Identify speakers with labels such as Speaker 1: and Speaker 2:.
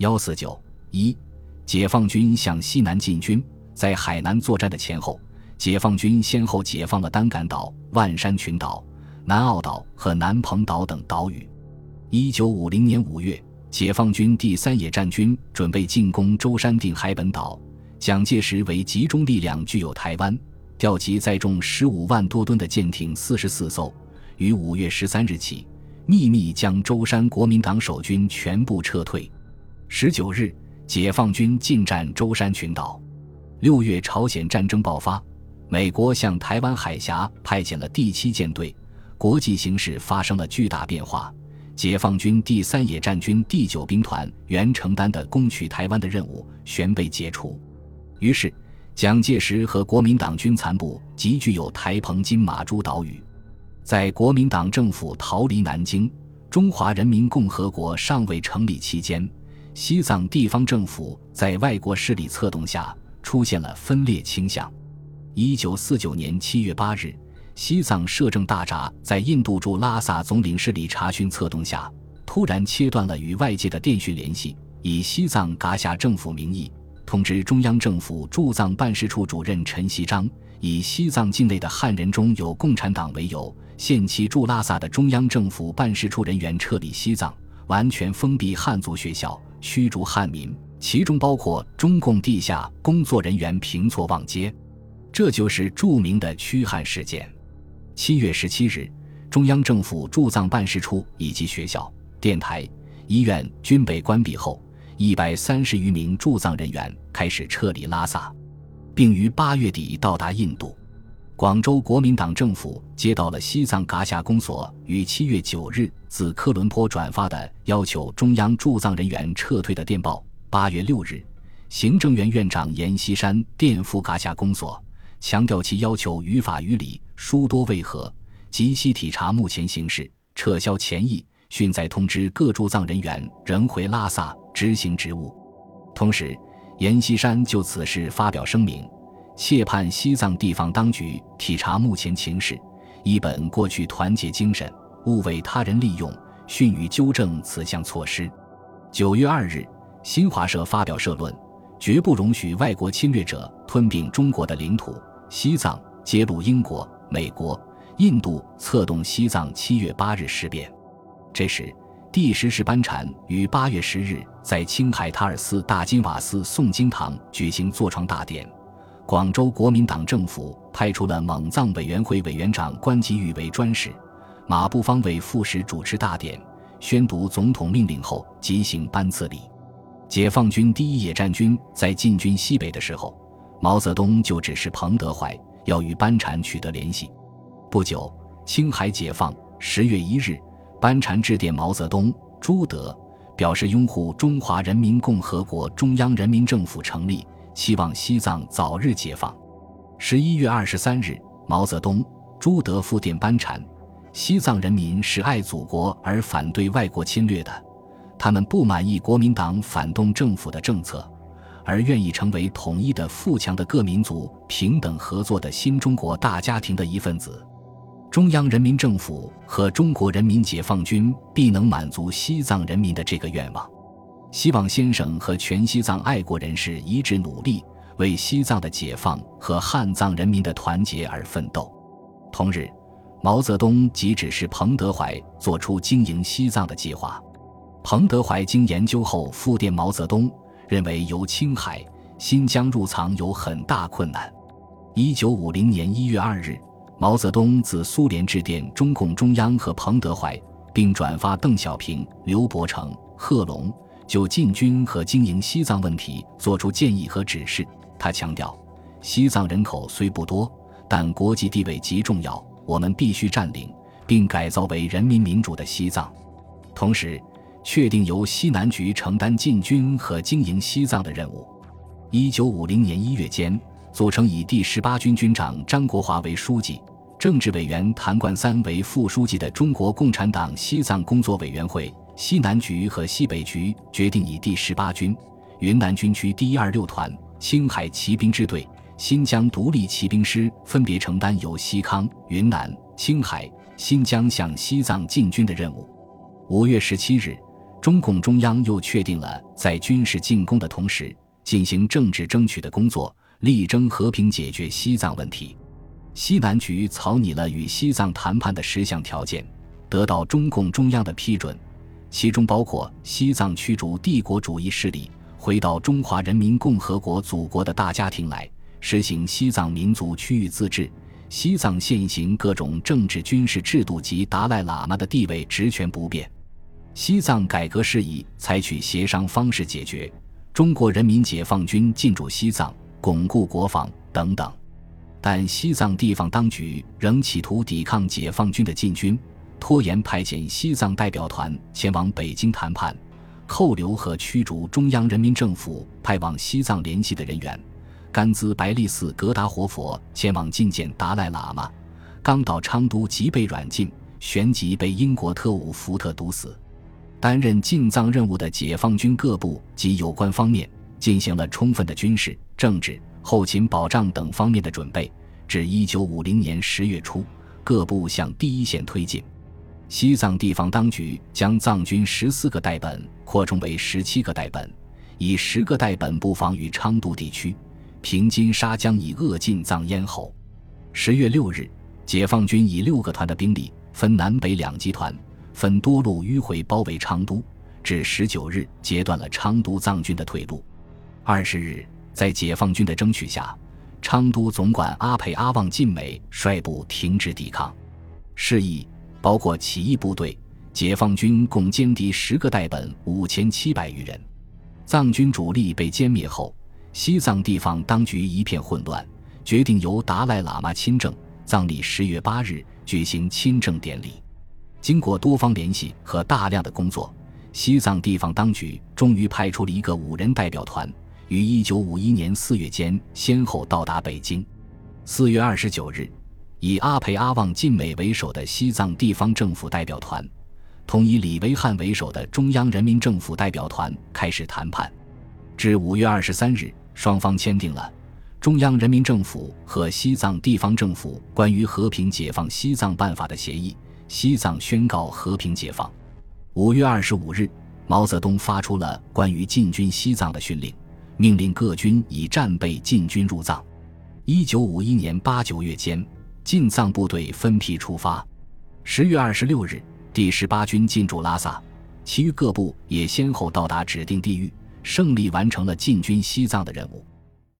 Speaker 1: 幺四九一，解放军向西南进军，在海南作战的前后，解放军先后解放了丹感岛、万山群岛、南澳岛和南鹏岛等岛屿。一九五零年五月，解放军第三野战军准备进攻舟山定海本岛，蒋介石为集中力量具有台湾，调集载重十五万多吨的舰艇四十四艘，于五月十三日起。秘密将舟山国民党守军全部撤退。十九日，解放军进占舟山群岛。六月，朝鲜战争爆发，美国向台湾海峡派遣了第七舰队，国际形势发生了巨大变化。解放军第三野战军第九兵团原承担的攻取台湾的任务旋被解除。于是，蒋介石和国民党军残部集聚有台澎金马诸岛屿。在国民党政府逃离南京、中华人民共和国尚未成立期间，西藏地方政府在外国势力策动下出现了分裂倾向。一九四九年七月八日，西藏摄政大札在印度驻拉萨总领事理查询策动下，突然切断了与外界的电讯联系，以西藏噶夏政府名义通知中央政府驻藏办事处主任陈锡章，以西藏境内的汉人中有共产党为由。限期驻拉萨的中央政府办事处人员撤离西藏，完全封闭汉族学校，驱逐汉民，其中包括中共地下工作人员平错望街，这就是著名的驱汉事件。七月十七日，中央政府驻藏办事处以及学校、电台、医院均被关闭后，一百三十余名驻藏人员开始撤离拉萨，并于八月底到达印度。广州国民党政府接到了西藏噶夏公所于七月九日自科伦坡转发的要求中央驻藏人员撤退的电报。八月六日，行政院院长阎锡山电赴噶夏公所，强调其要求于法于理，殊多未合，即悉体察目前形势，撤销前议，迅再通知各驻藏人员仍回拉萨执行职务。同时，阎锡山就此事发表声明。切盼西藏地方当局体察目前情势，一本过去团结精神，勿为他人利用，训予纠正此项措施。九月二日，新华社发表社论，绝不容许外国侵略者吞并中国的领土。西藏揭露英国、美国、印度策动西藏七月八日事变。这时，第十世班禅于八月十日在青海塔尔寺大金瓦寺诵经堂举行坐床大典。广州国民党政府派出了蒙藏委员会委员长关吉宇为专使，马步芳为副使主持大典，宣读总统命令后即行颁赐礼。解放军第一野战军在进军西北的时候，毛泽东就指示彭德怀要与班禅取得联系。不久，青海解放。十月一日，班禅致电毛泽东、朱德，表示拥护中华人民共和国中央人民政府成立。希望西藏早日解放。十一月二十三日，毛泽东、朱德复电班禅：西藏人民是爱祖国而反对外国侵略的，他们不满意国民党反动政府的政策，而愿意成为统一的富强的各民族平等合作的新中国大家庭的一份子。中央人民政府和中国人民解放军必能满足西藏人民的这个愿望。希望先生和全西藏爱国人士一致努力，为西藏的解放和汉藏人民的团结而奋斗。同日，毛泽东即指示彭德怀做出经营西藏的计划。彭德怀经研究后复电毛泽东，认为由青海、新疆入藏有很大困难。一九五零年一月二日，毛泽东自苏联致电中共中央和彭德怀，并转发邓小平、刘伯承、贺龙。就进军和经营西藏问题作出建议和指示。他强调，西藏人口虽不多，但国际地位极重要，我们必须占领并改造为人民民主的西藏。同时，确定由西南局承担进军和经营西藏的任务。一九五零年一月间，组成以第十八军军长张国华为书记、政治委员谭冠三为副书记的中国共产党西藏工作委员会。西南局和西北局决定以第十八军、云南军区第一二六团、青海骑兵支队、新疆独立骑兵师分别承担由西康、云南、青海、新疆向西藏进军的任务。五月十七日，中共中央又确定了在军事进攻的同时进行政治争取的工作，力争和平解决西藏问题。西南局草拟了与西藏谈判的十项条件，得到中共中央的批准，其中包括西藏驱逐帝国主义势力，回到中华人民共和国祖国的大家庭来，实行西藏民族区域自治。西藏现行各种政治军事制度及达赖喇嘛的地位职权不变。西藏改革事宜采取协商方式解决，中国人民解放军进驻西藏，巩固国防等等。但西藏地方当局仍企图抵抗解放军的进军，拖延派遣西藏代表团前往北京谈判，扣留和驱逐中央人民政府派往西藏联系的人员。甘孜白利寺格达活佛前往觐见达赖喇嘛，刚到昌都即被软禁，旋即被英国特务福特毒死。担任进藏任务的解放军各部及有关方面进行了充分的军事、政治、后勤保障等方面的准备。至一九五零年十月初，各部向第一线推进。西藏地方当局将藏军十四个代本扩充为十七个代本，以十个代本布防于昌都地区。平津沙将以扼进藏咽喉。十月六日，解放军以六个团的兵力，分南北两集团，分多路迂回包围昌都。至十九日，截断了昌都藏军的退路。二十日，在解放军的争取下，昌都总管阿沛阿旺晋美率部停止抵抗。示意包括起义部队，解放军共歼敌十个代本五千七百余人。藏军主力被歼灭后。西藏地方当局一片混乱，决定由达赖喇嘛亲政。藏历十月八日举行亲政典礼。经过多方联系和大量的工作，西藏地方当局终于派出了一个五人代表团，于一九五一年四月间先后到达北京。四月二十九日，以阿培阿旺晋美为首的西藏地方政府代表团，同以李维汉为首的中央人民政府代表团开始谈判。至五月二十三日。双方签订了中央人民政府和西藏地方政府关于和平解放西藏办法的协议，西藏宣告和平解放。五月二十五日，毛泽东发出了关于进军西藏的训令，命令各军以战备进军入藏。一九五一年八九月间，进藏部队分批出发。十月二十六日，第十八军进驻拉萨，其余各部也先后到达指定地域。胜利完成了进军西藏的任务。